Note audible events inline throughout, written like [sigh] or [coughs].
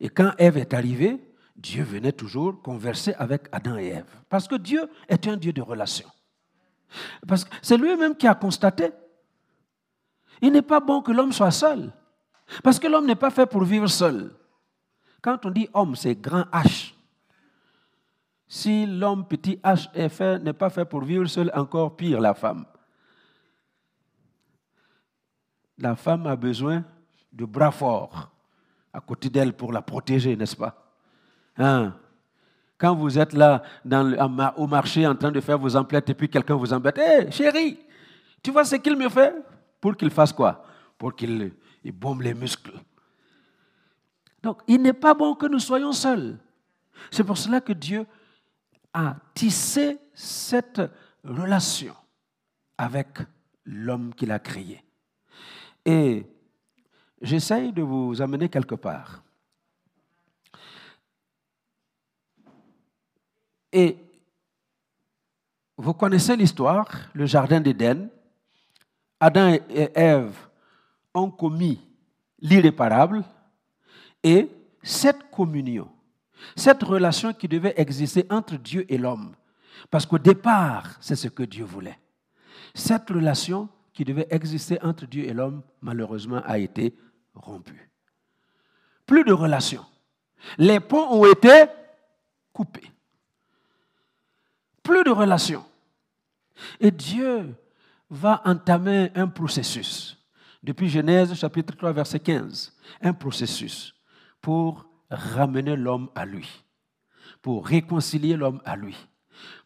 Et quand Ève est arrivée, Dieu venait toujours converser avec Adam et Ève. Parce que Dieu est un Dieu de relation. Parce que c'est lui-même qui a constaté. Il n'est pas bon que l'homme soit seul. Parce que l'homme n'est pas fait pour vivre seul. Quand on dit homme, c'est grand H. Si l'homme petit H est fait, n'est pas fait pour vivre seul, encore pire la femme. La femme a besoin de bras forts à côté d'elle pour la protéger, n'est-ce pas? Hein? Quand vous êtes là au marché en train de faire vos emplettes et puis quelqu'un vous embête, hé chérie, tu vois ce qu'il me fait? Pour qu'il fasse quoi? Pour qu'il bombe les muscles. Donc, il n'est pas bon que nous soyons seuls. C'est pour cela que Dieu a tissé cette relation avec l'homme qu'il a créé. Et j'essaye de vous amener quelque part. Et vous connaissez l'histoire, le jardin d'Éden. Adam et Ève ont commis l'irréparable et cette communion, cette relation qui devait exister entre Dieu et l'homme, parce qu'au départ, c'est ce que Dieu voulait. Cette relation qui devait exister entre Dieu et l'homme, malheureusement, a été Plus de relation. Les ponts ont été coupés plus de relations. Et Dieu va entamer un processus. Depuis Genèse chapitre 3 verset 15, un processus pour ramener l'homme à lui, pour réconcilier l'homme à lui,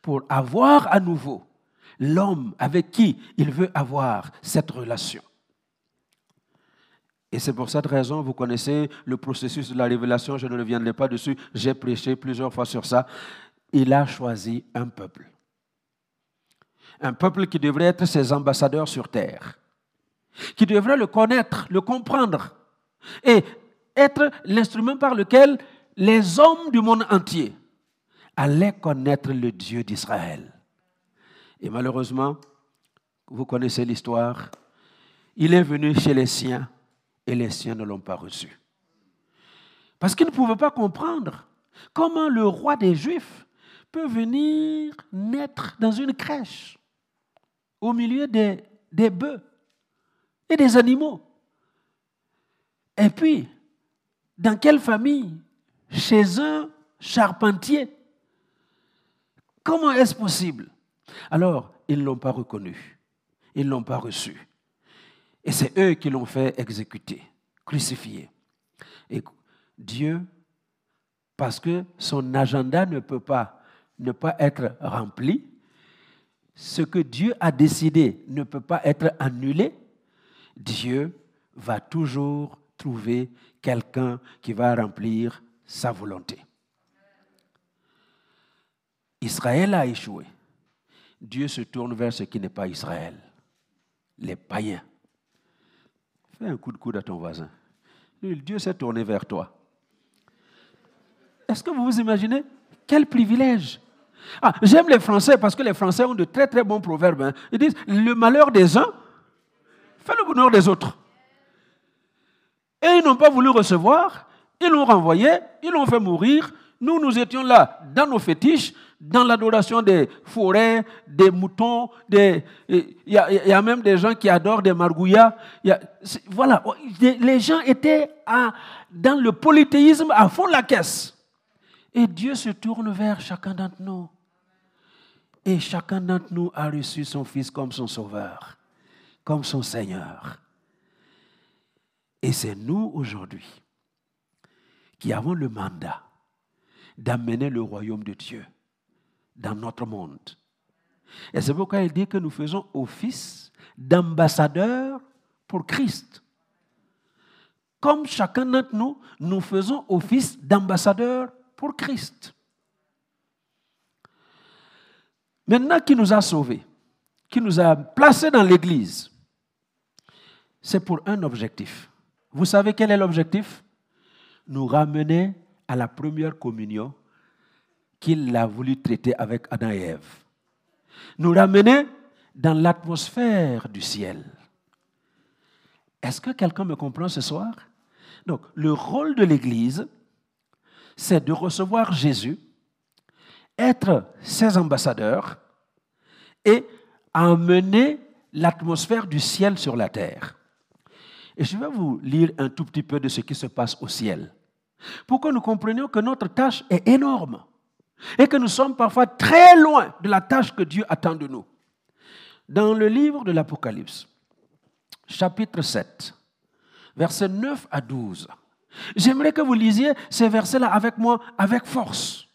pour avoir à nouveau l'homme avec qui il veut avoir cette relation. Et c'est pour cette raison, vous connaissez le processus de la révélation, je ne reviendrai pas dessus, j'ai prêché plusieurs fois sur ça il a choisi un peuple. Un peuple qui devrait être ses ambassadeurs sur terre, qui devrait le connaître, le comprendre, et être l'instrument par lequel les hommes du monde entier allaient connaître le Dieu d'Israël. Et malheureusement, vous connaissez l'histoire, il est venu chez les siens et les siens ne l'ont pas reçu. Parce qu'ils ne pouvaient pas comprendre comment le roi des Juifs peut venir naître dans une crèche au milieu des, bœufs et des animaux. Et puis, dans quelle famille? Chez un charpentier. Comment est-ce possible? Alors, ils ne l'ont pas reconnu. Ils ne l'ont pas reçu. Et c'est eux qui l'ont fait exécuter, crucifier. Et Dieu, parce que son agenda ne peut pas ne pas être rempli, ce que Dieu a décidé ne peut pas être annulé, Dieu va toujours trouver quelqu'un qui va remplir sa volonté. Israël a échoué. Dieu se tourne vers ce qui n'est pas Israël, les païens. Fais un coup de coude à ton voisin. Dieu s'est tourné vers toi. Est-ce que vous vous imaginez quel privilège? Ah, j'aime les Français parce que les Français ont de très très bons proverbes. Hein. Ils disent le malheur des uns fait le bonheur des autres. Et ils n'ont pas voulu recevoir, ils l'ont renvoyé, ils l'ont fait mourir. Nous, nous étions là dans nos fétiches, dans l'adoration des forêts, des moutons, des... il, y a, même des gens qui adorent des margouillas. voilà, les gens étaient dans le polythéisme à fond la caisse. Et Dieu se tourne vers chacun d'entre nous. Et chacun d'entre nous a reçu son Fils comme son Sauveur, comme son Seigneur. Et c'est nous aujourd'hui qui avons le mandat d'amener le royaume de Dieu dans notre monde. Et c'est pourquoi il dit que nous faisons office d'ambassadeur pour Christ. Comme chacun d'entre nous, nous faisons office d'ambassadeur pour Christ. Maintenant qui nous a sauvés, qui nous a placés dans l'Église, c'est pour un objectif. Vous savez quel est l'objectif? Nous ramener à la première communion qu'il a voulu traiter avec Adam et Ève. Nous ramener dans l'atmosphère du ciel. Est-ce que quelqu'un me comprend ce soir? Donc, le rôle de l'Église, c'est de recevoir Jésus, être ses ambassadeurs et amener l'atmosphère du ciel sur la terre. Et je vais vous lire un tout petit peu de ce qui se passe au ciel, pour que nous comprenions que notre tâche est énorme et que nous sommes parfois très loin de la tâche que Dieu attend de nous. Dans le livre de l'Apocalypse, chapitre 7, versets 9 à 12, j'aimerais que vous lisiez ces versets-là avec moi, avec force.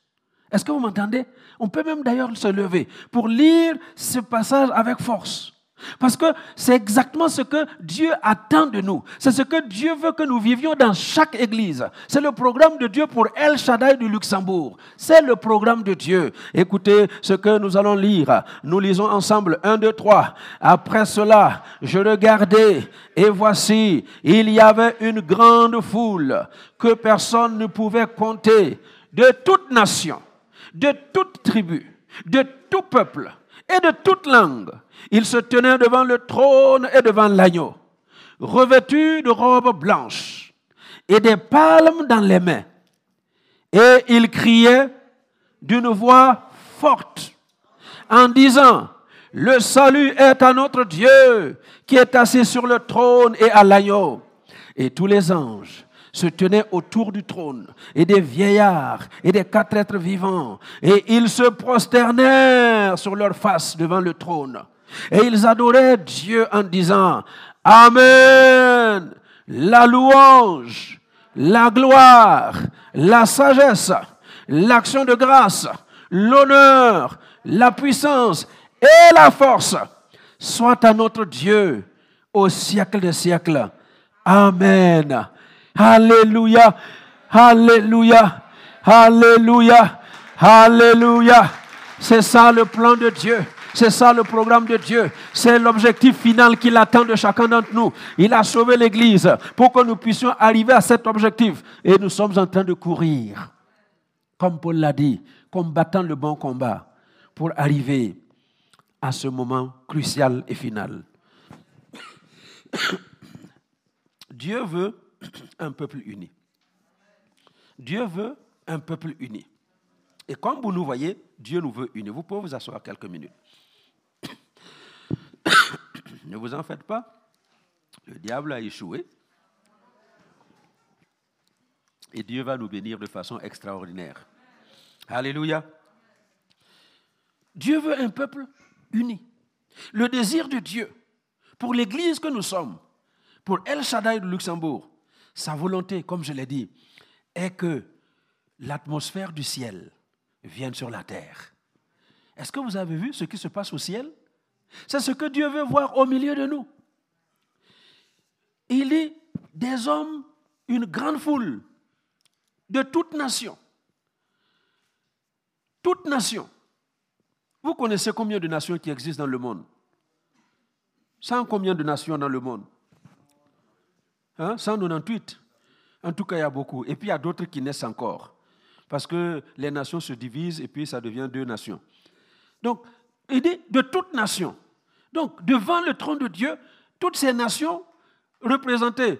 Est-ce que vous m'entendez? On peut même d'ailleurs se lever pour lire ce passage avec force. Parce que c'est exactement ce que Dieu attend de nous. C'est ce que Dieu veut que nous vivions dans chaque église. C'est le programme de Dieu pour El Shaddai du Luxembourg. C'est le programme de Dieu. Écoutez ce que nous allons lire. Nous lisons ensemble 1, 2, 3. Après cela, je regardais et voici, il y avait une grande foule que personne ne pouvait compter de toute nation, de toute tribu, de tout peuple et de toute langue il se tenait devant le trône et devant l'agneau, revêtu de robes blanches et des palmes dans les mains. Et il criait d'une voix forte en disant, le salut est à notre Dieu qui est assis sur le trône et à l'agneau. Et tous les anges se tenaient autour du trône, et des vieillards, et des quatre êtres vivants, et ils se prosternèrent sur leur face devant le trône. Et ils adoraient Dieu en disant, Amen, la louange, la gloire, la sagesse, l'action de grâce, l'honneur, la puissance et la force soit à notre Dieu au siècle des siècles. Amen. Alléluia. Alléluia. Alléluia. Alléluia. C'est ça le plan de Dieu. C'est ça le programme de Dieu. C'est l'objectif final qu'il attend de chacun d'entre nous. Il a sauvé l'Église pour que nous puissions arriver à cet objectif. Et nous sommes en train de courir, comme Paul l'a dit, combattant le bon combat pour arriver à ce moment crucial et final. [coughs] Dieu veut [clears throat] un peuple uni. Dieu veut un peuple uni. Et comme vous nous voyez, Dieu nous veut unis. Vous pouvez vous asseoir quelques minutes. [coughs] ne vous en faites pas. Le diable a échoué. Et Dieu va nous bénir de façon extraordinaire. Alléluia. Dieu veut un peuple uni. Le désir de Dieu pour l'Église que nous sommes, pour El Shaddai de Luxembourg, sa volonté, comme je l'ai dit, est que l'atmosphère du ciel vienne sur la terre. Est-ce que vous avez vu ce qui se passe au ciel? C'est ce que Dieu veut voir au milieu de nous. Il est des hommes, une grande foule de toutes nations. Toutes nations. Vous connaissez combien de nations qui existent dans le monde? Sans combien de nations dans le monde? Hein? 198. En tout cas, il y a beaucoup. Et puis, il y a d'autres qui naissent encore. Parce que les nations se divisent et puis ça devient deux nations. Donc, il dit de toutes nations. Donc, devant le trône de Dieu, toutes ces nations représentées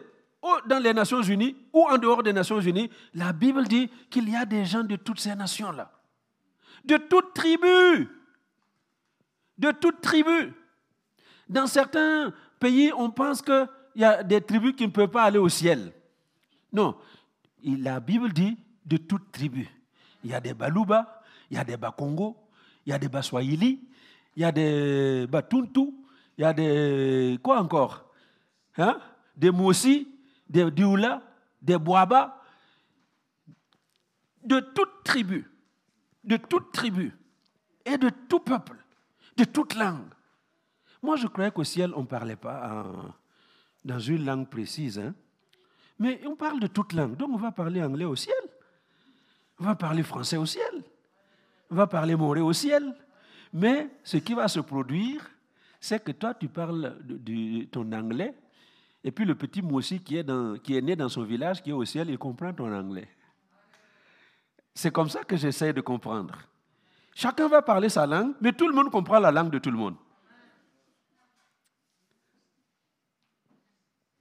dans les Nations Unies ou en dehors des Nations Unies, la Bible dit qu'il y a des gens de toutes ces nations-là. De toutes tribus. De toutes tribus. Dans certains pays, on pense qu'il y a des tribus qui ne peuvent pas aller au ciel. Non. La Bible dit de toutes tribus. Il y a des Baluba, il y a des Bakongo, il y a des Baswahili, il y a des Batuntu, il y a des. Quoi encore? Hein? Des Moussi, des Dioula, des Boaba, de toute tribu, de toute tribu et de tout peuple, de toute langue. Moi, je croyais qu'au ciel, on ne parlait pas dans une langue précise. Hein? Mais on parle de toute langue. Donc, on va parler anglais au ciel. On va parler français au ciel. On va parler moré au ciel. Mais ce qui va se produire, c'est que toi, tu parles de, ton anglais, et puis le petit Moussi qui est, qui est né dans son village, qui est au ciel, il comprend ton anglais. C'est comme ça que j'essaie de comprendre. Chacun va parler sa langue, mais tout le monde comprend la langue de tout le monde.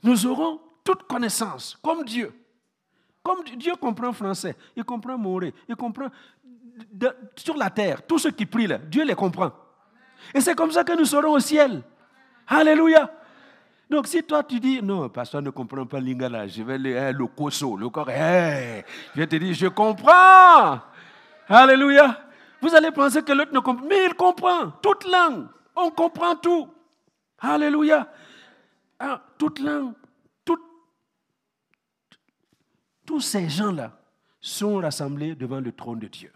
Nous aurons toute connaissance, comme Dieu, Comme Dieu comprend français, il comprend moré, il comprend sur la terre, tous ceux qui prient là, Dieu les comprend. Et c'est comme ça que nous serons au ciel. Alléluia. Donc si toi tu dis, non, pasteur ne comprend pas l'ingala, je vais le, hein, le koso, le corps, je vais te dire, je comprends. Alléluia. Vous allez penser que l'autre ne comprend mais il comprend toute langue. On comprend tout. Alléluia. Ah, toute langue, tous ces gens-là sont rassemblés devant le trône de Dieu.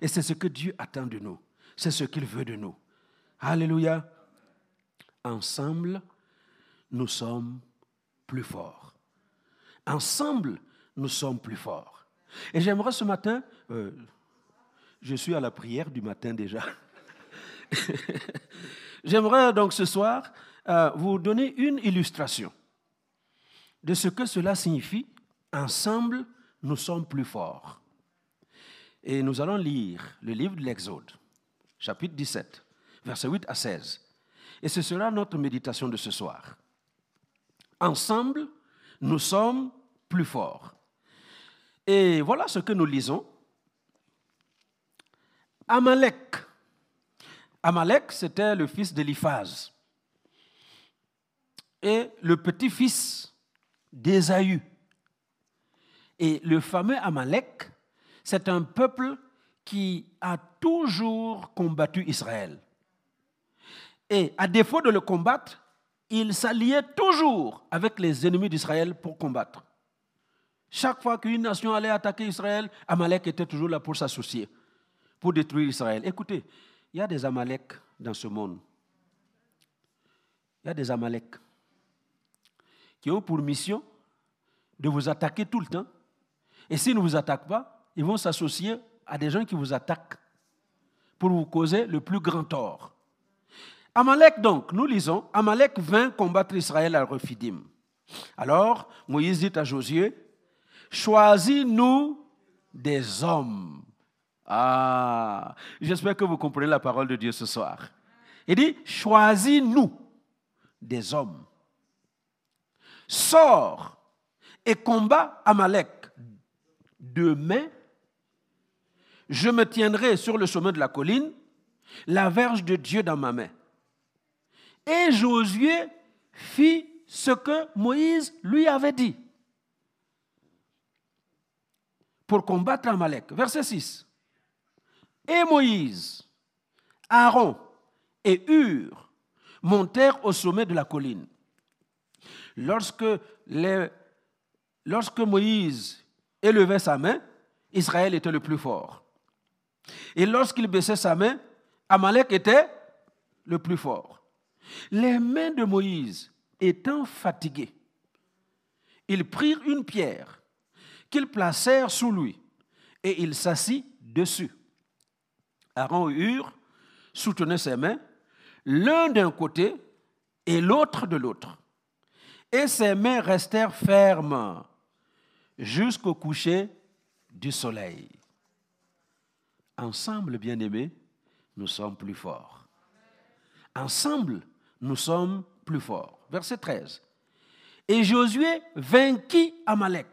Et c'est ce que Dieu attend de nous. C'est ce qu'il veut de nous. Alléluia. Ensemble, nous sommes plus forts. Ensemble, nous sommes plus forts. Et j'aimerais ce matin, euh, je suis à la prière du matin déjà. [laughs] j'aimerais donc ce soir euh, vous donner une illustration de ce que cela signifie. Ensemble, nous sommes plus forts. Et nous allons lire le livre de l'Exode, chapitre 17, versets 8 à 16. Et ce sera notre méditation de ce soir. Ensemble, nous sommes plus forts. Et voilà ce que nous lisons. Amalek. Amalek, c'était le fils d'Eliphaz et le petit-fils d'Ésaü. Et le fameux Amalek, c'est un peuple qui a toujours combattu Israël. Et à défaut de le combattre, il s'alliait toujours avec les ennemis d'Israël pour combattre. Chaque fois qu'une nation allait attaquer Israël, Amalek était toujours là pour s'associer, pour détruire Israël. Écoutez, il y a des Amalek dans ce monde. Il y a des Amalek qui ont pour mission de vous attaquer tout le temps. Et s'ils ne vous attaquent pas, ils vont s'associer à des gens qui vous attaquent pour vous causer le plus grand tort. Amalek donc, nous lisons, Amalek vint combattre Israël à Rephidim. Alors Moïse dit à Josué, choisis-nous des hommes. Ah, j'espère que vous comprenez la parole de Dieu ce soir. Il dit, choisis-nous des hommes sors et combat Amalek. Demain, je me tiendrai sur le sommet de la colline, la verge de Dieu dans ma main. Et Josué fit ce que Moïse lui avait dit pour combattre Amalek. Verset 6. Et Moïse, Aaron et Hur montèrent au sommet de la colline. Lorsque, Moïse élevait sa main, Israël était le plus fort. Et lorsqu'il baissait sa main, Amalek était le plus fort. Les mains de Moïse étant fatiguées, ils prirent une pierre qu'ils placèrent sous lui et il s'assit dessus. Aaron et Hur soutenaient ses mains, l'un d'un côté et l'autre de l'autre et ses mains restèrent fermes jusqu'au coucher du soleil. Ensemble, bien-aimés, nous sommes plus forts. Ensemble, nous sommes plus forts. Verset 13. Et Josué vainquit Amalek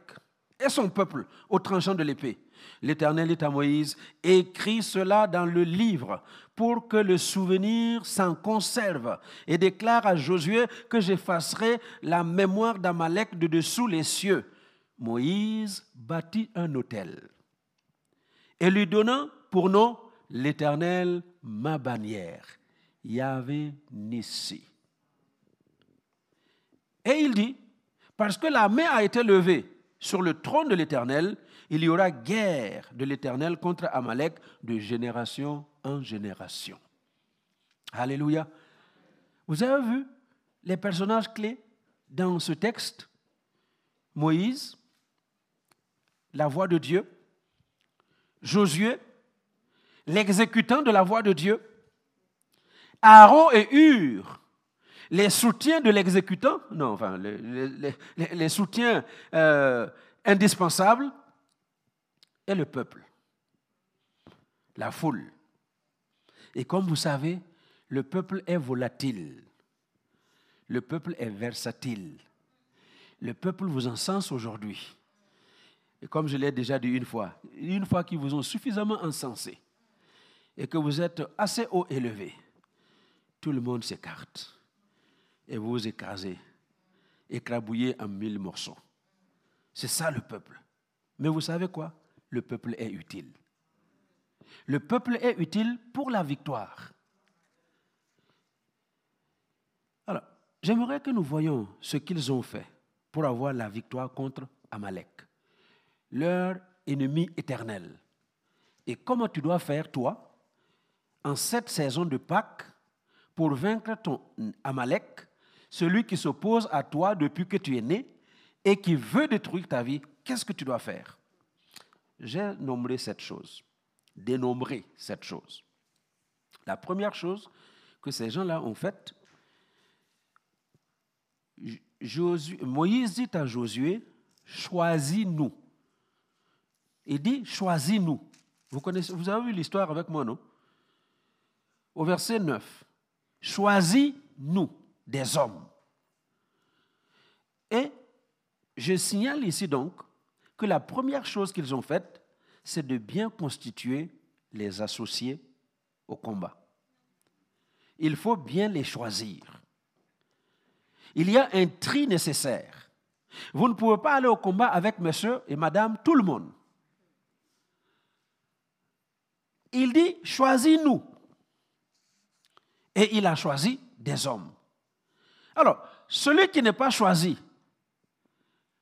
et son peuple au tranchant de l'épée. L'Éternel dit à Moïse, écris cela dans le livre pour que le souvenir s'en conserve et déclare à Josué que j'effacerai la mémoire d'Amalek de dessous les cieux. Moïse bâtit un autel et lui donna pour nom l'Éternel ma bannière, Yahvé Nissi. Et il dit, parce que la main a été levée sur le trône de l'Éternel, il y aura guerre de l'Éternel contre Amalek de génération en génération. Alléluia. Vous avez vu les personnages clés dans ce texte? Moïse, la voix de Dieu, Josué, l'exécutant de la voix de Dieu, Aaron et Hur, les soutiens de l'exécutant, non, enfin, les, soutiens euh, indispensables, et le peuple, la foule. Et comme vous savez, le peuple est volatile, le peuple est versatile. Le peuple vous encense aujourd'hui. Et comme je l'ai déjà dit une fois, une fois qu'ils vous ont suffisamment encensé et que vous êtes assez haut élevé, tout le monde s'écarte et vous vous écrasez, écrabouillez en mille morceaux. C'est ça le peuple. Mais vous savez quoi? Le peuple est utile. Le peuple est utile pour la victoire. Alors, j'aimerais que nous voyions ce qu'ils ont fait pour avoir la victoire contre Amalek, leur ennemi éternel. Et comment tu dois faire, toi, en cette saison de Pâques, pour vaincre ton Amalek, celui qui s'oppose à toi depuis que tu es né et qui veut détruire ta vie, qu'est-ce que tu dois faire? J'ai nommé cette chose, dénombré cette chose. La première chose que ces gens-là ont faite, Moïse dit à Josué, choisis-nous. Il dit, choisis-nous. Vous, connaissez, vous avez vu l'histoire avec moi, non? Au verset 9, choisis-nous des hommes. Et je signale ici donc que la première chose qu'ils ont faite, c'est de bien constituer les associés au combat. Il faut bien les choisir. Il y a un tri nécessaire. Vous ne pouvez pas aller au combat avec monsieur et madame, tout le monde. Il dit, choisis-nous. Et il a choisi des hommes. Alors, celui qui n'est pas choisi,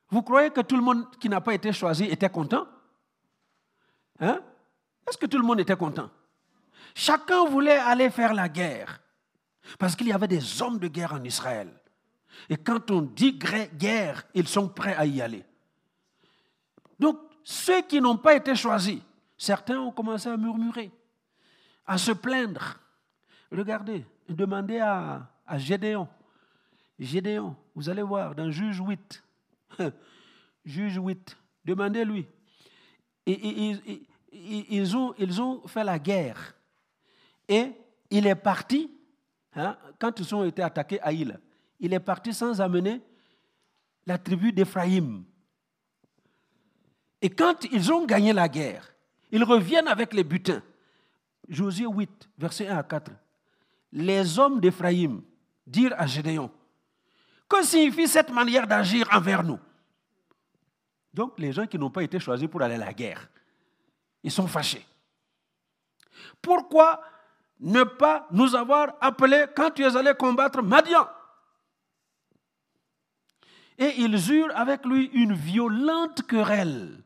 vous croyez que tout le monde qui n'a pas été choisi était content? Hein? Est-ce que tout le monde était content? Chacun voulait aller faire la guerre. Parce qu'il y avait des hommes de guerre en Israël. Et quand on dit guerre, ils sont prêts à y aller. Donc, ceux qui n'ont pas été choisis, certains ont commencé à murmurer, à se plaindre. Regardez, demandez à, à Gédéon. Gédéon, vous allez voir dans Juge 8, [laughs] Juge 8, demandez-lui. Ils, ont, fait la guerre. Et il est parti, hein, quand ils ont été attaqués à Île, il est parti sans amener la tribu d'Éphraïm. Et quand ils ont gagné la guerre, ils reviennent avec les butins. Josué 8, verset 1 à 4. Les hommes d'Éphraïm dirent à Gédéon, que signifie cette manière d'agir envers nous? Donc les gens qui n'ont pas été choisis pour aller à la guerre, ils sont fâchés. Pourquoi ne pas nous avoir appelés quand tu es allé combattre Madian? Et ils eurent avec lui une violente querelle.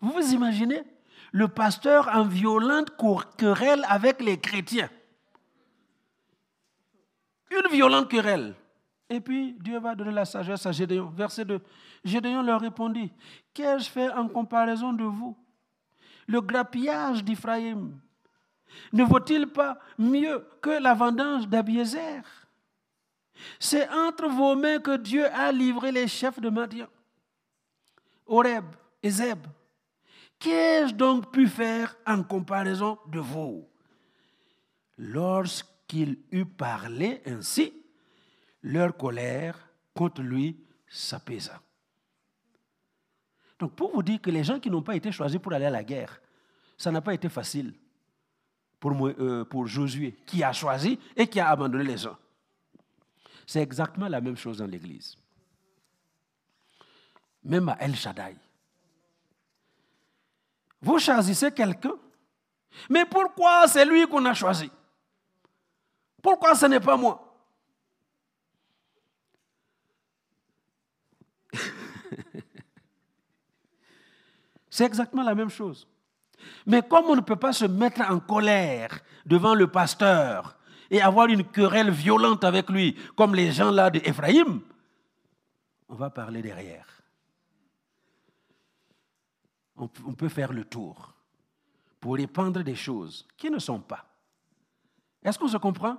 Vous vous imaginez le pasteur en violente querelle avec les chrétiens? Une violente querelle. Et puis Dieu va donner la sagesse à Gédéon. Verset 2. Gédéon leur répondit, qu'ai-je fait en comparaison de vous? Le grappillage d'Iphraïm ne vaut-il pas mieux que la vendange d'Abiézer c'est entre vos mains que Dieu a livré les chefs de Madian, Horeb et Zeb. Qu'ai-je donc pu faire en comparaison de vous? Lorsqu'il eut parlé ainsi, leur colère contre lui s'apaisa. Donc pour vous dire que les gens qui n'ont pas été choisis pour aller à la guerre, ça n'a pas été facile pour, euh, pour Josué, qui a choisi et qui a abandonné les gens. C'est exactement la même chose dans l'Église. Même à El Shaddai. Vous choisissez quelqu'un, mais pourquoi c'est lui qu'on a choisi? Pourquoi ce n'est pas moi? C'est exactement la même chose. Mais comme on ne peut pas se mettre en colère devant le pasteur et avoir une querelle violente avec lui, comme les gens là d'Ephraïm, on va parler derrière. On peut faire le tour pour répandre des choses qui ne sont pas. Est-ce qu'on se comprend?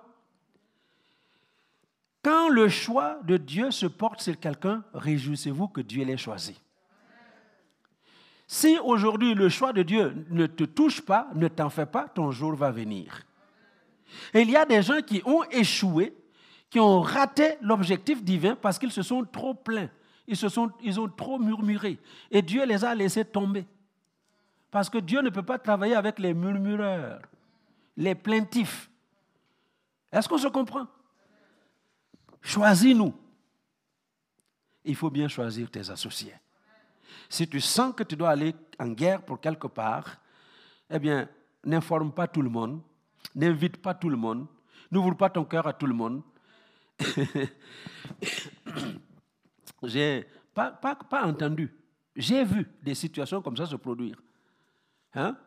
Quand le choix de Dieu se porte sur quelqu'un, réjouissez-vous que Dieu l'ait choisi. Si aujourd'hui le choix de Dieu ne te touche pas, ne t'en fais pas, ton jour va venir. Il y a des gens qui ont échoué, qui ont raté l'objectif divin parce qu'ils se sont trop plaints. Ils, se sont, ils ont trop murmuré. Et Dieu les a laissés tomber. Parce que Dieu ne peut pas travailler avec les murmureurs, les plaintifs. Est-ce qu'on se comprend? Choisis-nous. Il faut bien choisir tes associés. Si tu sens que tu dois aller en guerre pour quelque part, eh bien, n'informe pas tout le monde, n'invite pas tout le monde, n'ouvre pas ton cœur à tout le monde. [coughs] J'ai pas, pas, pas entendu, j'ai vu des situations comme ça se produire. Hein?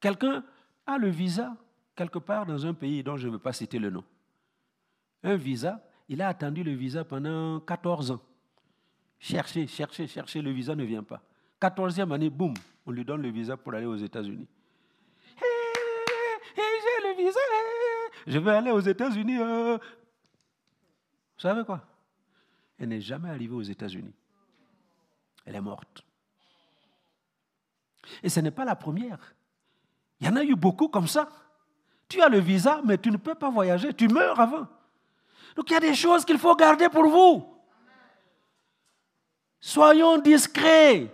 Quelqu'un a le visa quelque part dans un pays dont je ne veux pas citer le nom. Un visa, il a attendu le visa pendant 14 ans. Cherchez, cherchez, cherchez, le visa ne vient pas. 14e année, boum, on lui donne le visa pour aller aux États-Unis. Hé, j'ai le visa, je vais aller aux États-Unis. Euh. Vous savez quoi? Elle n'est jamais arrivée aux États-Unis. Elle est morte. Et ce n'est pas la première. Il y en a eu beaucoup comme ça. Tu as le visa, mais tu ne peux pas voyager. Tu meurs avant. Donc il y a des choses qu'il faut garder pour vous. Soyons discrets.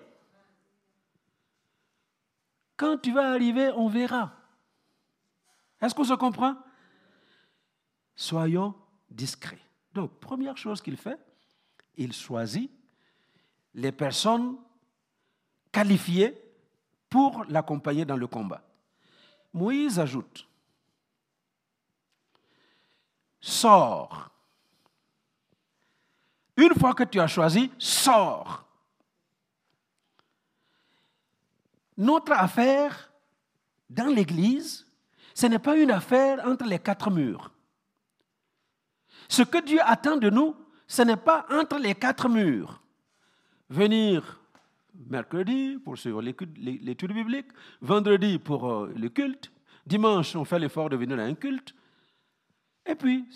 Quand tu vas arriver, on verra. Est-ce qu'on se comprend? Soyons discrets. Donc, première chose qu'il fait, il choisit les personnes qualifiées pour l'accompagner dans le combat. Moïse ajoute, sors. Une fois que tu as choisi, sors. Notre affaire dans l'Église, ce n'est pas une affaire entre les quatre murs. Ce que Dieu attend de nous, ce n'est pas entre les quatre murs. Venir mercredi pour suivre l'étude biblique, vendredi pour euh, le culte, dimanche on fait l'effort de venir à un culte, et puis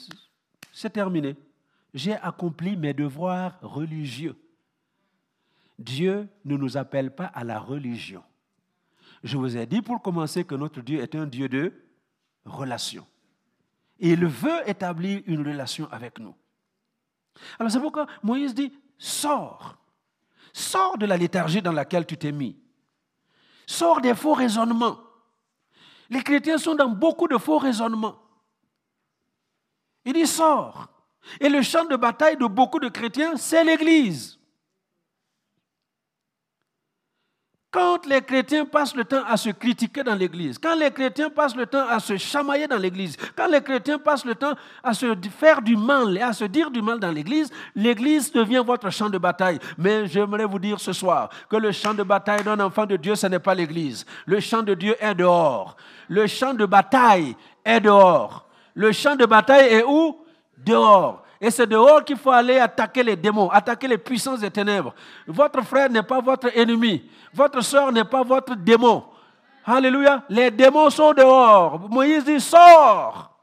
c'est terminé. J'ai accompli mes devoirs religieux. Dieu ne nous appelle pas à la religion. Je vous ai dit pour commencer que notre Dieu est un Dieu de relation. il veut établir une relation avec nous. Alors c'est pourquoi Moïse dit, sors. Sors de la léthargie dans laquelle tu t'es mis. Sors des faux raisonnements. Les chrétiens sont dans beaucoup de faux raisonnements. Il dit sors. Et le champ de bataille de beaucoup de chrétiens, c'est l'Église. Quand les chrétiens passent le temps à se critiquer dans l'église, quand les chrétiens passent le temps à se chamailler dans l'église, quand les chrétiens passent le temps à se faire du mal et à se dire du mal dans l'église, l'église devient votre champ de bataille. Mais j'aimerais vous dire ce soir que le champ de bataille d'un enfant de Dieu, ce n'est pas l'église. Le champ de Dieu est dehors. Le champ de bataille est dehors. Le champ de bataille est où? Dehors. Et c'est dehors qu'il faut aller attaquer les démons, attaquer les puissances des ténèbres. Votre frère n'est pas votre ennemi. Votre soeur n'est pas votre démon. Alléluia. Les démons sont dehors. Moïse dit, sors.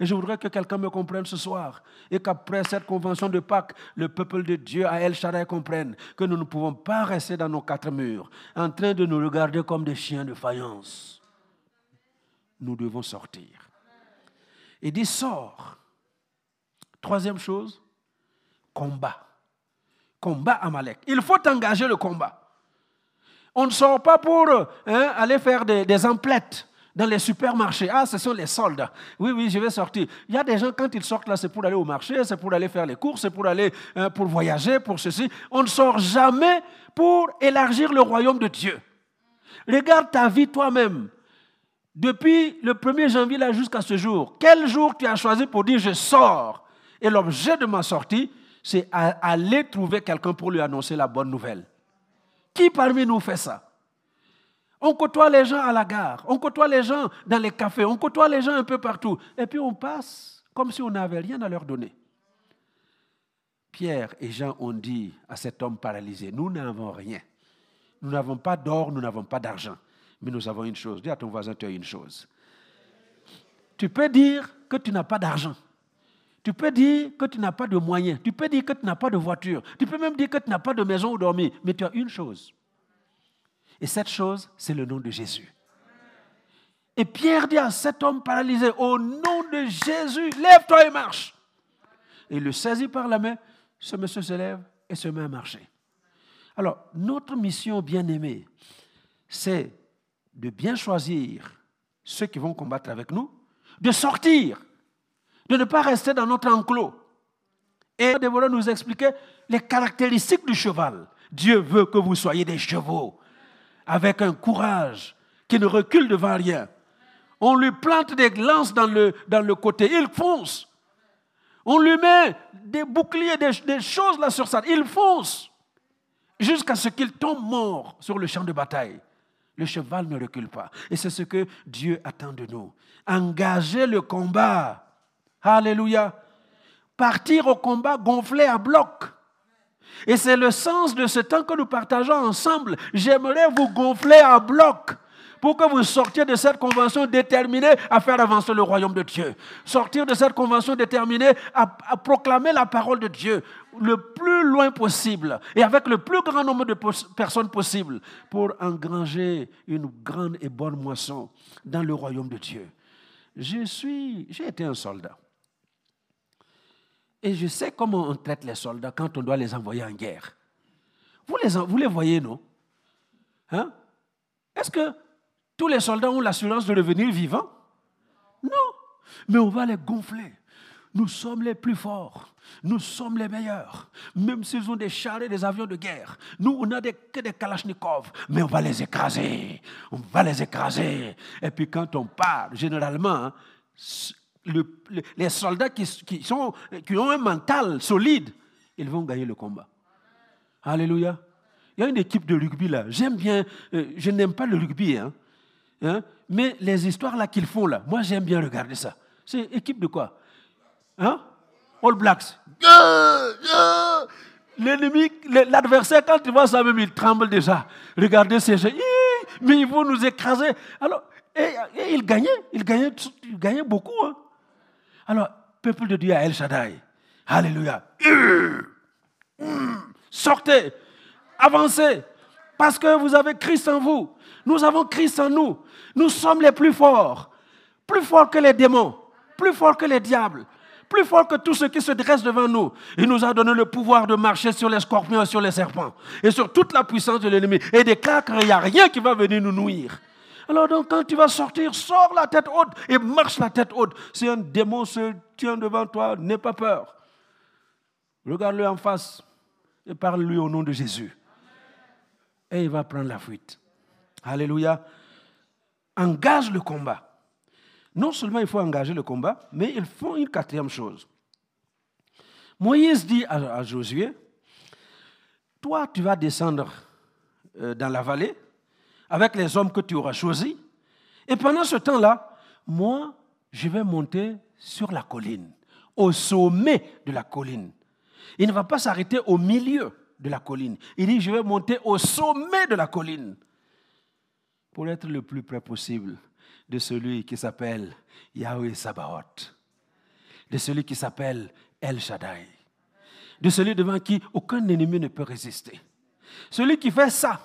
Et je voudrais que quelqu'un me comprenne ce soir. Et qu'après cette convention de Pâques, le peuple de Dieu à El Shaddai comprenne que nous ne pouvons pas rester dans nos quatre murs, en train de nous regarder comme des chiens de faïence. Nous devons sortir. Il dit, sors. Troisième chose, combat. Combat Amalek. Il faut engager le combat. On ne sort pas pour hein, aller faire des, emplettes dans les supermarchés. Ah, ce sont les soldats. Oui, oui, je vais sortir. Il y a des gens, quand ils sortent là, c'est pour aller au marché, c'est pour aller faire les courses, c'est pour aller hein, pour voyager, pour ceci. On ne sort jamais pour élargir le royaume de Dieu. Regarde ta vie toi-même. Depuis le 1er janvier jusqu'à ce jour, quel jour tu as choisi pour dire je sors et l'objet de ma sortie, c'est aller trouver quelqu'un pour lui annoncer la bonne nouvelle. Qui parmi nous fait ça? On côtoie les gens à la gare, on côtoie les gens dans les cafés, on côtoie les gens un peu partout. Et puis on passe comme si on n'avait rien à leur donner. Pierre et Jean ont dit à cet homme paralysé, nous n'avons rien. Nous n'avons pas d'or, nous n'avons pas d'argent. Mais nous avons une chose. Dis à ton voisin, tu as une chose. Tu peux dire que tu n'as pas d'argent. Tu peux dire que tu n'as pas de moyens. Tu peux dire que tu n'as pas de voiture. Tu peux même dire que tu n'as pas de maison où dormir. Mais tu as une chose. Et cette chose, c'est le nom de Jésus. Et Pierre dit à cet homme paralysé, au nom de Jésus, lève-toi et marche. Et il le saisit par la main. Ce monsieur se lève et se met à marcher. Alors, notre mission bien-aimée, c'est de bien choisir ceux qui vont combattre avec nous, de sortir, de ne pas rester dans notre enclos. Et de nous expliquer les caractéristiques du cheval. Dieu veut que vous soyez des chevaux, avec un courage qui ne recule devant rien. On lui plante des lances dans le, côté, il fonce. On lui met des boucliers, des, des choses là sur ça, il fonce. Jusqu'à ce qu'il tombe mort sur le champ de bataille. Le cheval ne recule pas. Et c'est ce que Dieu attend de nous. Engager le combat. Alléluia. Partir au combat gonflé à bloc. Et c'est le sens de ce temps que nous partageons ensemble. J'aimerais vous gonfler à bloc pour que vous sortiez de cette convention déterminée à faire avancer le royaume de Dieu. Sortir de cette convention déterminée à, proclamer la parole de Dieu le plus loin possible et avec le plus grand nombre de personnes possible pour engranger une grande et bonne moisson dans le royaume de Dieu. J'ai été un soldat. Et je sais comment on traite les soldats quand on doit les envoyer en guerre. Vous les, voyez, non? Hein? Est-ce que tous les soldats ont l'assurance de revenir vivants? Non. Mais on va les gonfler. Nous sommes les plus forts. Nous sommes les meilleurs. Même s'ils ont des chars et des avions de guerre. Nous, on n'a que des kalachnikovs. Mais on va les écraser. On va les écraser. Et puis quand on part, généralement, les soldats qui, sont, qui ont un mental solide, ils vont gagner le combat. Alléluia. Il y a une équipe de rugby là. J'aime bien, euh, je n'aime pas le rugby, hein, Hein? Mais les histoires là qu'ils font là, moi j'aime bien regarder ça. C'est équipe de quoi? Hein? All Blacks. L'ennemi, l'adversaire, quand il voit ça même, il tremble déjà. Regardez ces gens. Mais ils vont nous écraser. Alors, et, il gagnait, il gagnait, il gagnait beaucoup. Hein? Alors, peuple de Dieu à El Shaddai. Alléluia. Sortez, avancez, parce que vous avez Christ en vous. Nous avons Christ en nous. Nous sommes les plus forts. Plus forts que les démons. Plus forts que les diables. Plus forts que tous ceux qui se dressent devant nous. Il nous a donné le pouvoir de marcher sur les scorpions et sur les serpents. Et sur toute la puissance de l'ennemi. Et déclare qu'il n'y a rien qui va venir nous nuire. Alors quand tu vas sortir, sors la tête haute et marche la tête haute. Si un démon se tient devant toi, n'aie pas peur. Regarde-le en face et parle-lui au nom de Jésus. Et il va prendre la fuite. Alléluia. Engage le combat. Non seulement il faut engager le combat, mais il faut une quatrième chose. Moïse dit à, Josué, toi tu vas descendre euh, dans la vallée avec les hommes que tu auras choisis, et pendant ce temps-là, moi, je vais monter sur la colline, au sommet de la colline. Il ne va pas s'arrêter au milieu de la colline. Il dit, je vais monter au sommet de la colline pour être le plus près possible de celui qui s'appelle Yahweh Sabaoth, de celui qui s'appelle El Shaddai, de celui devant qui aucun ennemi ne peut résister. Celui qui fait ça,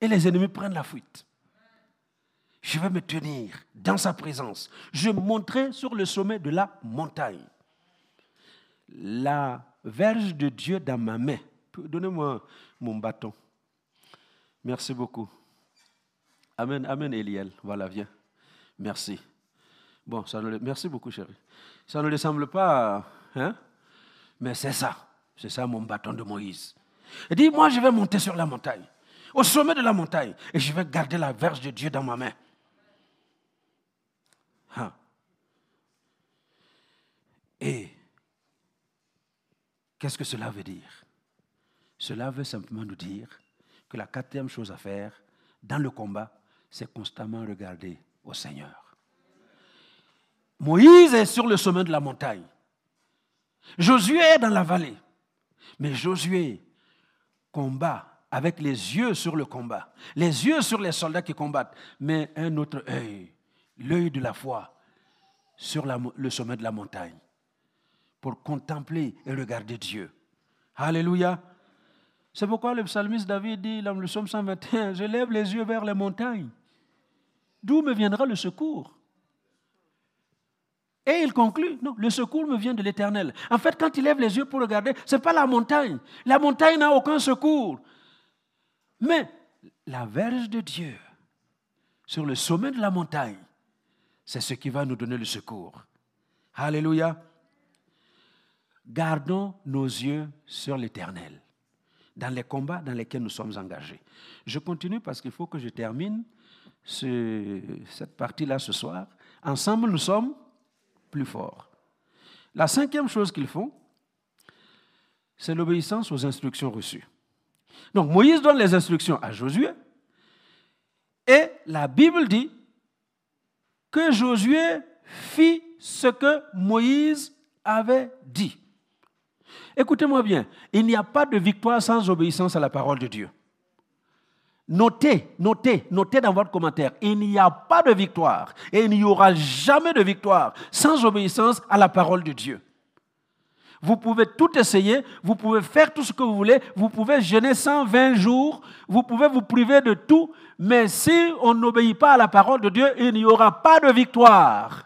et les ennemis prennent la fuite. Je vais me tenir dans sa présence. Je monterai sur le sommet de la montagne. La verge de Dieu dans ma main. Donnez-moi mon bâton. Merci beaucoup. Amen, amen, Eliel. Voilà, viens. Merci. Bon, ça ne, merci beaucoup, chérie. Ça ne lui semble pas, hein? Mais c'est ça. C'est ça mon bâton de Moïse. Il dit, moi, je vais monter sur la montagne, au sommet de la montagne, et je vais garder la verge de Dieu dans ma main. Hein? Et qu'est-ce que cela veut dire? Cela veut simplement nous dire que la quatrième chose à faire dans le combat, c'est constamment regarder au Seigneur. Moïse est sur le sommet de la montagne. Josué est dans la vallée. Mais Josué combat avec les yeux sur le combat, les yeux sur les soldats qui combattent, mais un autre œil, l'œil de la foi, sur le sommet de la montagne, pour contempler et regarder Dieu. Alléluia. C'est pourquoi le psalmiste David dit dans le psaume 121, je lève les yeux vers les montagnes. D'où me viendra le secours? Et il conclut, non, le secours me vient de l'Éternel. En fait, quand il lève les yeux pour regarder, ce n'est pas la montagne. La montagne n'a aucun secours. Mais la verge de Dieu, sur le sommet de la montagne, c'est ce qui va nous donner le secours. Alléluia. Gardons nos yeux sur l'Éternel, dans les combats dans lesquels nous sommes engagés. Je continue parce qu'il faut que je termine cette partie-là ce soir. Ensemble, nous sommes plus forts. La cinquième chose qu'ils font, c'est l'obéissance aux instructions reçues. Donc Moïse donne les instructions à Josué et la Bible dit que Josué fit ce que Moïse avait dit. Écoutez-moi bien, il n'y a pas de victoire sans obéissance à la parole de Dieu. Notez, notez, notez dans votre commentaire, il n'y a pas de victoire et il n'y aura jamais de victoire sans obéissance à la parole de Dieu. Vous pouvez tout essayer, vous pouvez faire tout ce que vous voulez, vous pouvez jeûner 120 jours, vous pouvez vous priver de tout, mais si on n'obéit pas à la parole de Dieu, il n'y aura pas de victoire.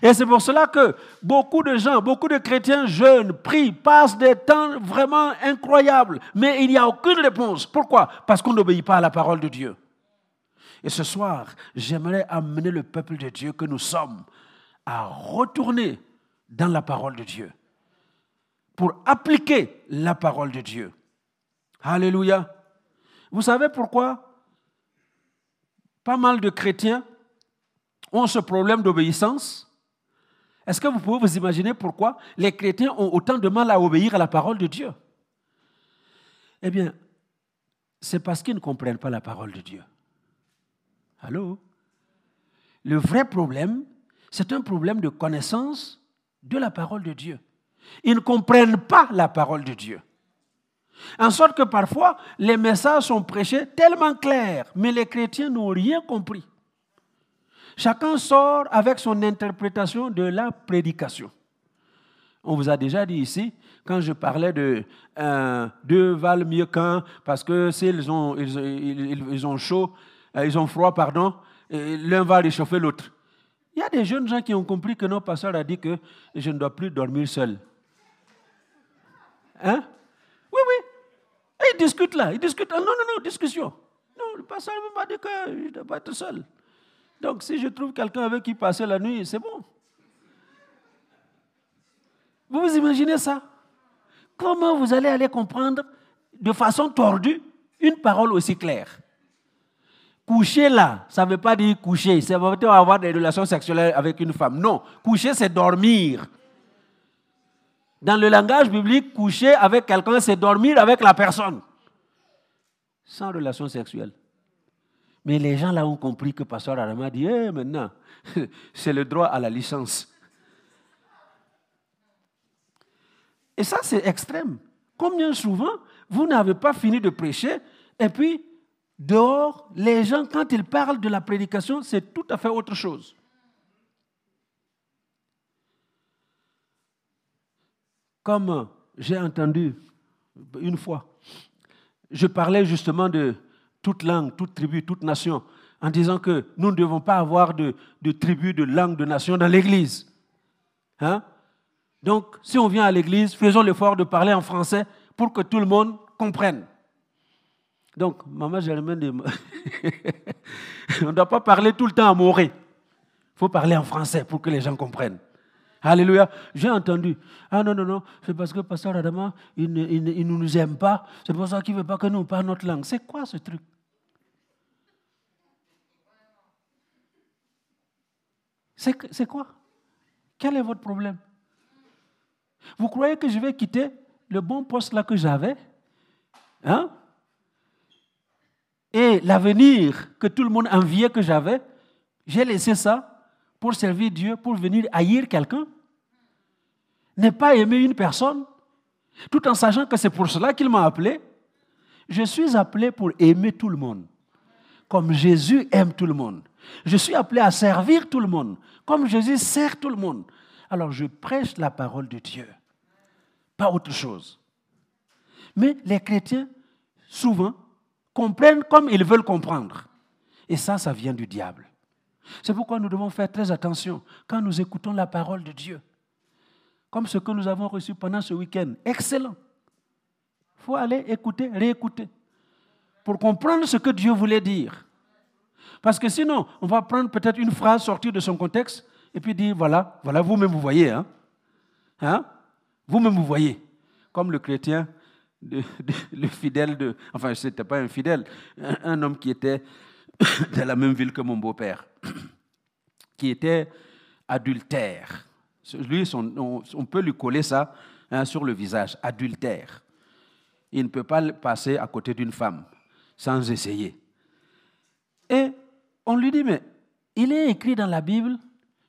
Et c'est pour cela que beaucoup de gens, beaucoup de chrétiens jeunes, prient, passent des temps vraiment incroyables, mais il n'y a aucune réponse. Pourquoi? Parce qu'on n'obéit pas à la parole de Dieu. Et ce soir, j'aimerais amener le peuple de Dieu que nous sommes à retourner dans la parole de Dieu pour appliquer la parole de Dieu. Alléluia. Vous savez pourquoi pas mal de chrétiens ont ce problème d'obéissance? Est-ce que vous pouvez vous imaginer pourquoi les chrétiens ont autant de mal à obéir à la parole de Dieu? Eh bien, c'est parce qu'ils ne comprennent pas la parole de Dieu. Allô? Le vrai problème, c'est un problème de connaissance de la parole de Dieu. Ils ne comprennent pas la parole de Dieu. En sorte que parfois, les messages sont prêchés tellement clairs, mais les chrétiens n'ont rien compris. Chacun sort avec son interprétation de la prédication. On vous a déjà dit ici, quand je parlais de euh, deux valent mieux qu'un, parce que s'ils ont, ils, ont chaud, euh, ils ont froid, pardon, l'un va réchauffer l'autre. Il y a des jeunes gens qui ont compris que notre pasteur a dit que je ne dois plus dormir seul. Hein? Oui, oui. Et ils discutent là, ils discutent. Ah, non, non, non, discussion. Non, le pasteur m'a dit que je ne dois pas être seul. Donc si je trouve quelqu'un avec qui passer la nuit, c'est bon. Vous vous imaginez ça? Comment vous allez aller comprendre de façon tordue une parole aussi claire? Coucher là, ça ne veut pas dire coucher, dire avoir des relations sexuelles avec une femme. Non, coucher c'est dormir. Dans le langage biblique, coucher avec quelqu'un, c'est dormir avec la personne. Sans relation sexuelle. Mais les gens là ont compris que Pasteur Arama dit, eh, maintenant, [laughs] c'est le droit à la licence. Et ça, c'est extrême. Combien souvent vous n'avez pas fini de prêcher et puis dehors, les gens, quand ils parlent de la prédication, c'est tout à fait autre chose. Comme j'ai entendu une fois, je parlais justement de toute langue, toute tribu, toute nation, en disant que nous ne devons pas avoir de, de tribu, de langue, de nation dans l'Église. Hein? Donc, si on vient à l'Église, faisons l'effort de parler en français pour que tout le monde comprenne. Donc, maman Germaine, [laughs] on ne doit pas parler tout le temps à Moré. Il faut parler en français pour que les gens comprennent. Alléluia. J'ai entendu. Ah non, non, non, c'est parce que Pasteur Adama, il ne, nous aime pas. C'est pour ça qu'il ne veut pas que nous parlions notre langue. C'est quoi ce truc? C'est quoi? Quel est votre problème? Vous croyez que je vais quitter le bon poste là que j'avais? Hein? Et l'avenir que tout le monde enviait que j'avais, j'ai laissé ça pour servir Dieu, pour venir haïr quelqu'un? Ne pas aimer une personne, tout en sachant que c'est pour cela qu'il m'a appelé. Je suis appelé pour aimer tout le monde, comme Jésus aime tout le monde. Je suis appelé à servir tout le monde, comme Jésus sert tout le monde. Alors je prêche la parole de Dieu, pas autre chose. Mais les chrétiens, souvent, comprennent comme ils veulent comprendre. Et ça, ça vient du diable. C'est pourquoi nous devons faire très attention quand nous écoutons la parole de Dieu. Comme ce que nous avons reçu pendant ce week-end. Excellent. Il faut aller écouter, réécouter, pour comprendre ce que Dieu voulait dire. Parce que sinon, on va prendre peut-être une phrase sortie de son contexte et puis dire, voilà, voilà, vous-même vous voyez. Hein? Hein? Vous-même vous voyez. Comme le chrétien, le fidèle de... Enfin, ce n'était pas un fidèle, un homme qui était [coughs] de la même ville que mon beau-père, [coughs] qui était adultère. Lui, on, peut lui coller ça hein, sur le visage, adultère. Il ne peut pas passer à côté d'une femme sans essayer. Et on lui dit, mais il est écrit dans la Bible,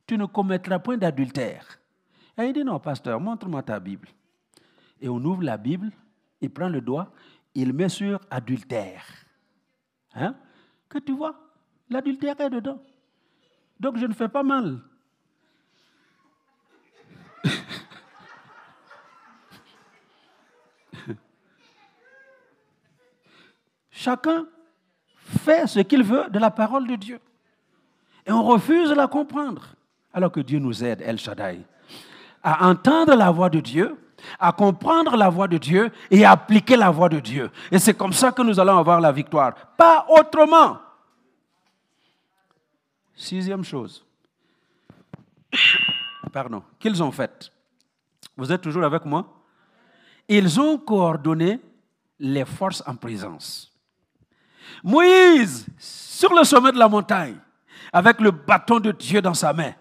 tu ne commettras point d'adultère. Et il dit, non, pasteur, montre-moi ta Bible. Et on ouvre la Bible, il prend le doigt, il met sur adultère. Hein? Que tu vois, l'adultère est dedans. Donc je ne fais pas mal. Chacun fait ce qu'il veut de la parole de Dieu. Et on refuse de la comprendre. Alors que Dieu nous aide, El Shaddai, à entendre la voix de Dieu, à comprendre la voix de Dieu et à appliquer la voix de Dieu. Et c'est comme ça que nous allons avoir la victoire. Pas autrement. Sixième chose. Pardon. Qu'ils ont fait. Vous êtes toujours avec moi? Ils ont coordonné les forces en présence. Moïse, sur le sommet de la montagne, avec le bâton de Dieu dans sa main.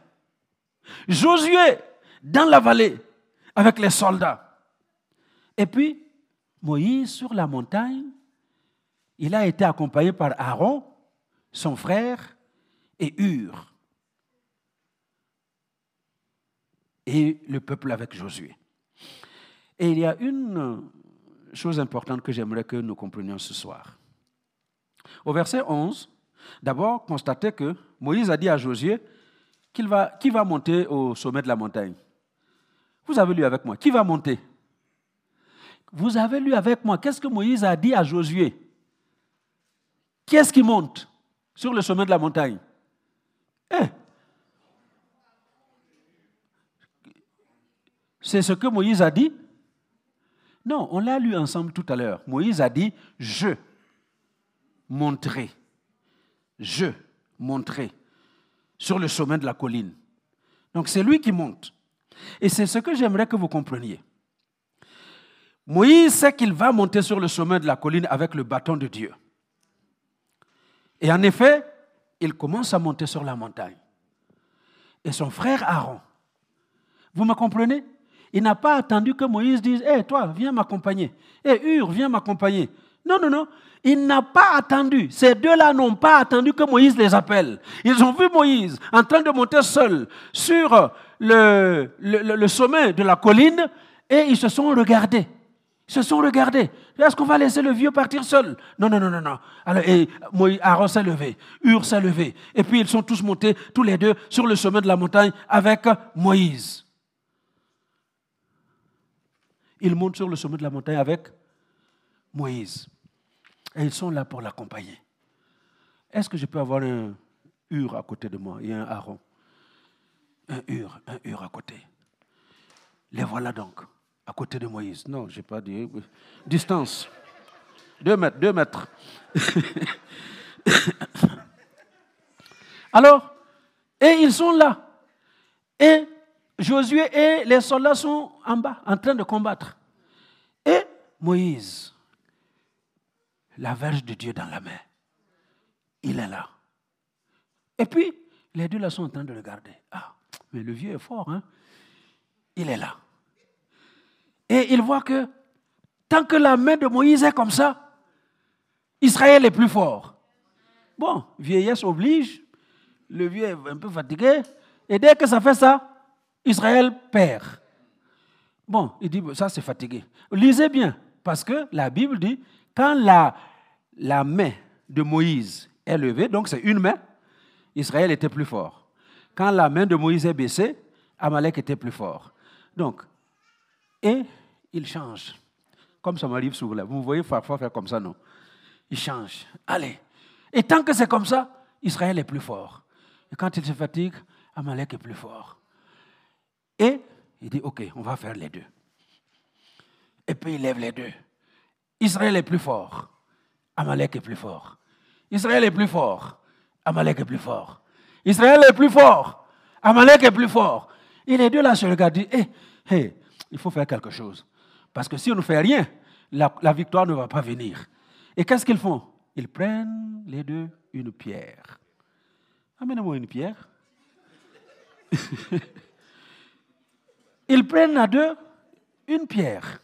Josué, dans la vallée, avec les soldats. Et puis, Moïse, sur la montagne, il a été accompagné par Aaron, son frère, et Hur. Et le peuple avec Josué. Et il y a une chose importante que j'aimerais que nous comprenions ce soir. Au verset 11, d'abord, constatez que Moïse a dit à Josué qu'il va, qui va monter au sommet de la montagne. Vous avez lu avec moi. Qui va monter? Vous avez lu avec moi. Qu'est-ce que Moïse a dit à Josué? Qui est-ce qui monte sur le sommet de la montagne? Eh. C'est ce que Moïse a dit? Non, on l'a lu ensemble tout à l'heure. Moïse a dit, je montrer, je montrer sur le sommet de la colline. Donc c'est lui qui monte. Et c'est ce que j'aimerais que vous compreniez. Moïse sait qu'il va monter sur le sommet de la colline avec le bâton de Dieu. Et en effet, il commence à monter sur la montagne. Et son frère Aaron, vous me comprenez? Il n'a pas attendu que Moïse dise Hé, toi, viens m'accompagner. Hé, Hur, viens m'accompagner. Non, non, non. Il n'a pas attendu. Ces deux-là n'ont pas attendu que Moïse les appelle. Ils ont vu Moïse en train de monter seul sur le, sommet de la colline et ils se sont regardés. Ils se sont regardés. Est-ce qu'on va laisser le vieux partir seul? Non, non, non, non, non. Alors, et Aaron s'est levé, Hur s'est levé. Et puis ils sont tous montés, tous les deux, sur le sommet de la montagne avec Moïse. Ils montent sur le sommet de la montagne avec Moïse. Et ils sont là pour l'accompagner. Est-ce que je peux avoir un Hur à côté de moi et un Aaron? Un Hur, un Hur à côté. Les voilà donc, à côté de Moïse. Non, je n'ai pas dit. Distance. Deux mètres, deux mètres. [laughs] Alors, et ils sont là. Et Josué et les soldats sont en bas, en train de combattre. Et Moïse la verge de Dieu dans la main. Il est là. Et puis, les deux là sont en train de regarder. Ah, mais le vieux est fort, hein? Il est là. Et il voit que tant que la main de Moïse est comme ça, Israël est plus fort. Bon, vieillesse oblige, le vieux est un peu fatigué, et dès que ça fait ça, Israël perd. Bon, il dit, ça c'est fatigué. Lisez bien, parce que la Bible dit, quand la, main de Moïse est levée, donc c'est une main, Israël était plus fort. Quand la main de Moïse est baissée, Amalek était plus fort. Donc, et il change. Comme ça m'arrive souvent. Vous me voyez parfois faire comme ça, non? Il change. Allez. Et tant que c'est comme ça, Israël est plus fort. Et quand il se fatigue, Amalek est plus fort. Et il dit, OK, on va faire les deux. Et puis il lève les deux. Israël est plus fort. Amalek est plus fort. Israël est plus fort. Amalek est plus fort. Israël est plus fort. Amalek est plus fort. Et les deux là se regardent et disent, hé, il faut faire quelque chose. Parce que si on ne fait rien, la, la victoire ne va pas venir. Et qu'est-ce qu'ils font? Ils prennent les deux une pierre. Amenez-moi une pierre. [laughs] Ils prennent à deux une pierre.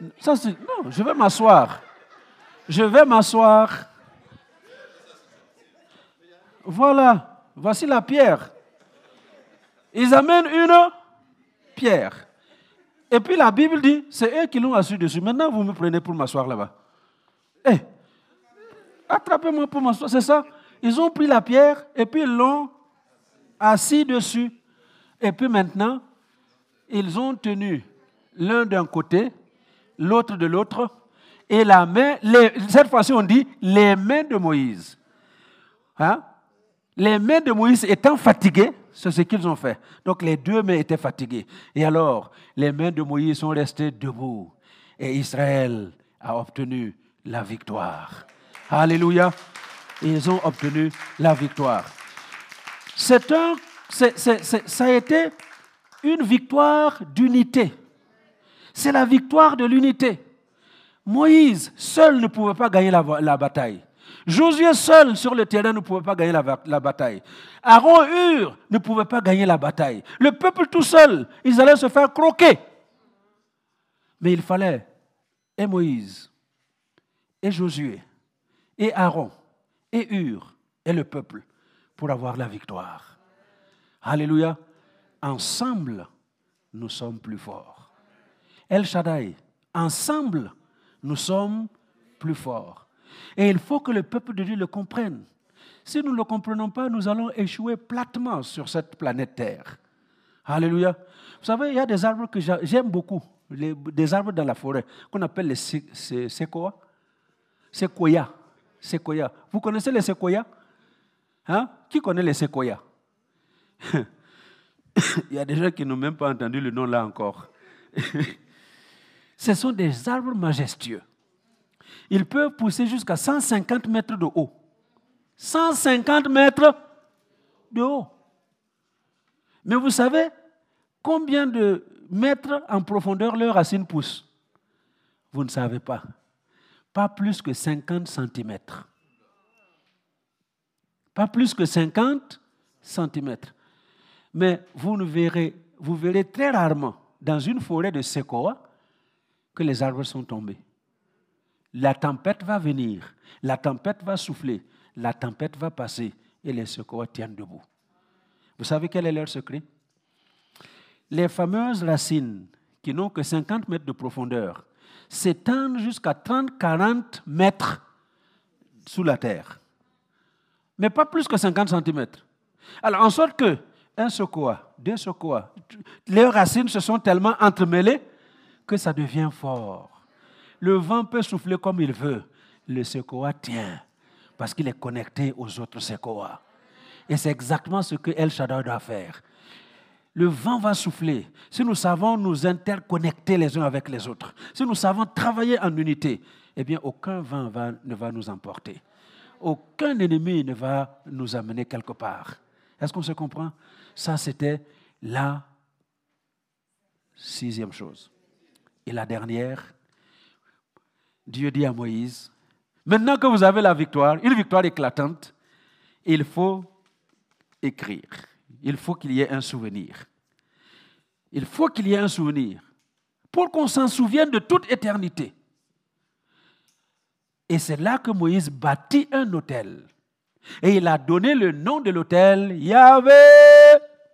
Non, je vais m'asseoir. Je vais m'asseoir. Voilà, voici la pierre. Ils amènent une pierre. Et puis la Bible dit, c'est eux qui l'ont assis dessus. Maintenant, vous me prenez pour m'asseoir là-bas. Eh, attrapez-moi pour m'asseoir, c'est ça. Ils ont pris la pierre et puis l'ont assis dessus. Et puis maintenant, ils ont tenu l'un d'un côté, l'autre de l'autre, et la main, cette fois-ci on dit les mains de Moïse. Hein? Les mains de Moïse étant fatiguées, c'est ce qu'ils ont fait. Donc les deux mains étaient fatiguées. Et alors, les mains de Moïse sont restées debout. Et Israël a obtenu la victoire. Alléluia. Ils ont obtenu la victoire. C'est un, ça a été une victoire d'unité. C'est la victoire de l'unité. Moïse seul ne pouvait pas gagner la, bataille. Josué seul sur le terrain ne pouvait pas gagner la, bataille. Aaron Hur ne pouvait pas gagner la bataille. Le peuple tout seul, ils allaient se faire croquer. Mais il fallait et Moïse, et Josué, et Aaron, et Hur, et le peuple pour avoir la victoire. Alléluia. Ensemble, nous sommes plus forts. El Shaddai, ensemble, nous sommes plus forts. Et il faut que le peuple de Dieu le comprenne. Si nous ne le comprenons pas, nous allons échouer platement sur cette planète Terre. Alléluia. Vous savez, il y a des arbres que j'aime beaucoup, des arbres dans la forêt, qu'on appelle les séquoias. Séquoia. Vous connaissez les séquoias? Hein? Qui connaît les séquoias? [laughs] Il y a des gens qui n'ont même pas entendu le nom là encore. [laughs] Ce sont des arbres majestueux. Ils peuvent pousser jusqu'à 150 mètres de haut. 150 mètres de haut. Mais vous savez combien de mètres en profondeur leurs racines poussent Vous ne savez pas. Pas plus que 50 centimètres. Pas plus que 50 centimètres. Mais vous, ne verrez, vous verrez très rarement dans une forêt de séquoia que les arbres sont tombés. La tempête va venir, la tempête va souffler, la tempête va passer et les séquoias tiennent debout. Vous savez quel est leur secret? Les fameuses racines qui n'ont que 50 mètres de profondeur s'étendent jusqu'à 30-40 mètres sous la terre. Mais pas plus que 50 centimètres. Alors, en sorte que un deux secoua. Les racines se sont tellement entremêlées que ça devient fort. Le vent peut souffler comme il veut. Le secoua tient parce qu'il est connecté aux autres sequoias. Et c'est exactement ce que El Shaddai doit faire. Le vent va souffler. Si nous savons nous interconnecter les uns avec les autres, si nous savons travailler en unité, eh bien, aucun vent ne va nous emporter. Aucun ennemi ne va nous amener quelque part. Est-ce qu'on se comprend? Ça, c'était la sixième chose. Et la dernière, Dieu dit à Moïse, maintenant que vous avez la victoire, une victoire éclatante, il faut écrire. Il faut qu'il y ait un souvenir. Il faut qu'il y ait un souvenir pour qu'on s'en souvienne de toute éternité. Et c'est là que Moïse bâtit un hôtel. Et il a donné le nom de l'hôtel Yahvé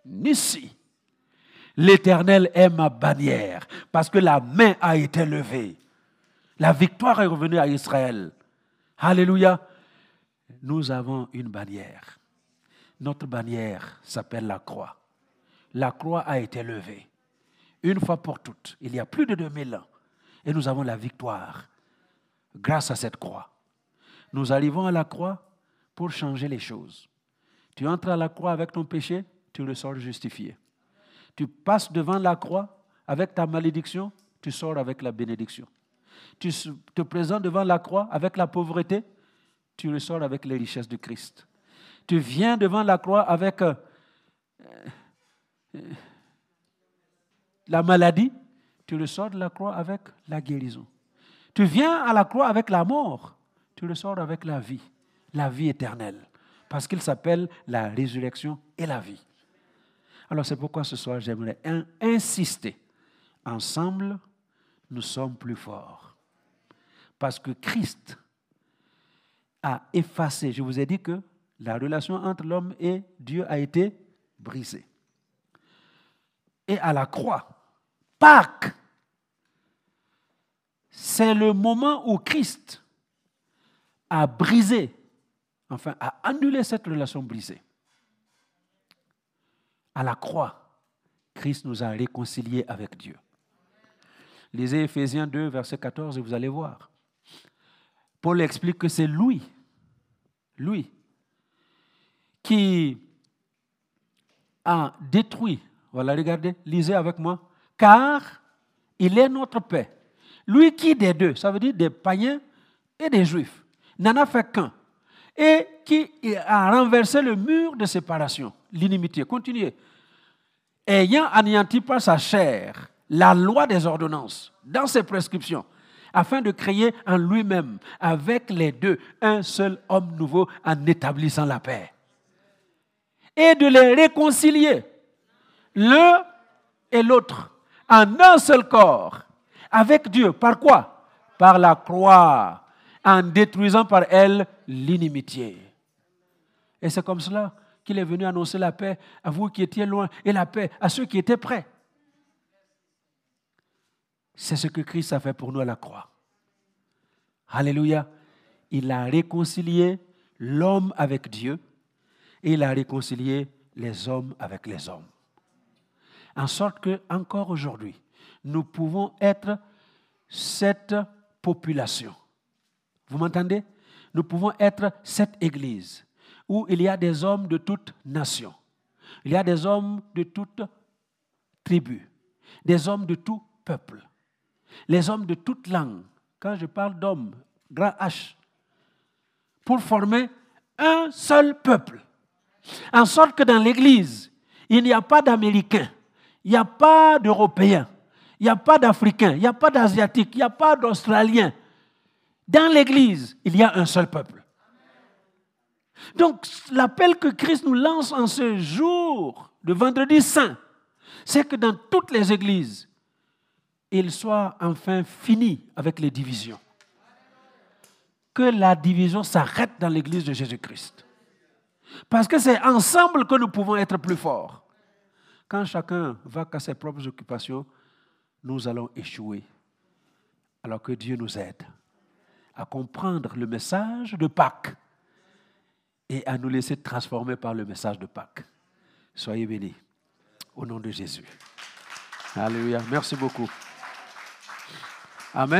Nissi. L'Éternel est ma bannière parce que la main a été levée. La victoire est revenue à Israël. Alléluia. Nous avons une bannière. Notre bannière s'appelle la croix. La croix a été levée. Une fois pour toutes, il y a plus de 2000 ans. Et nous avons la victoire grâce à cette croix. Nous arrivons à la croix pour changer les choses. Tu entres à la croix avec ton péché, tu le sors justifié. Tu passes devant la croix avec ta malédiction, tu sors avec la bénédiction. Tu te présentes devant la croix avec la pauvreté, tu le sors avec les richesses de Christ. Tu viens devant la croix avec euh, euh, la maladie, tu le sors de la croix avec la guérison. Tu viens à la croix avec la mort, tu le sors avec la vie, la vie éternelle, parce qu'il s'appelle la résurrection et la vie. Alors c'est pourquoi ce soir j'aimerais insister. Ensemble, nous sommes plus forts. Parce que Christ a effacé, je vous ai dit que la relation entre l'homme et Dieu a été brisée. Et à la croix, Pâques, c'est le moment où Christ a brisé, enfin a annulé cette relation brisée. À la croix, Christ nous a réconciliés avec Dieu. Lisez Ephésiens 2, verset 14 et vous allez voir. Paul explique que c'est lui, lui, qui a détruit, voilà, regardez, lisez avec moi, car il est notre paix. Lui qui des deux, ça veut dire des païens et des juifs, n'en a fait qu'un. Et qui a renversé le mur de séparation, l'inimitié. Continuez. Ayant anéanti par sa chair la loi des ordonnances dans ses prescriptions, afin de créer en lui-même, avec les deux, un seul homme nouveau en établissant la paix. Et de les réconcilier, l'un et l'autre, en un seul corps, avec Dieu. Par quoi? Par la croix, en détruisant par elle l'inimitié. Et c'est comme cela qu'il est venu annoncer la paix à vous qui étiez loin et la paix à ceux qui étaient près. C'est ce que Christ a fait pour nous à la croix. Alléluia. Il a réconcilié l'homme avec Dieu et il a réconcilié les hommes avec les hommes. En sorte que, encore aujourd'hui, nous pouvons être cette population. Vous m'entendez? Nous pouvons être cette église où il y a des hommes de toutes nations. Il y a des hommes de toutes tribus, des hommes de tout peuple, les hommes de toute langue. Quand je parle d'hommes, grand H, pour former un seul peuple. En sorte que dans l'Église, il n'y a pas d'Américains, il n'y a pas d'Européens, il n'y a pas d'Africains, il n'y a pas d'Asiatiques, il n'y a pas d'Australiens. Dans l'Église, il y a un seul peuple. Donc l'appel que Christ nous lance en ce jour de vendredi saint, c'est que dans toutes les églises, il soit enfin fini avec les divisions. Que la division s'arrête dans l'église de Jésus-Christ. Parce que c'est ensemble que nous pouvons être plus forts. Quand chacun va qu'à ses propres occupations, nous allons échouer. Alors que Dieu nous aide à comprendre le message de Pâques et à nous laisser transformer par le message de Pâques. Soyez bénis. Au nom de Jésus. Alléluia. Merci beaucoup. Amen.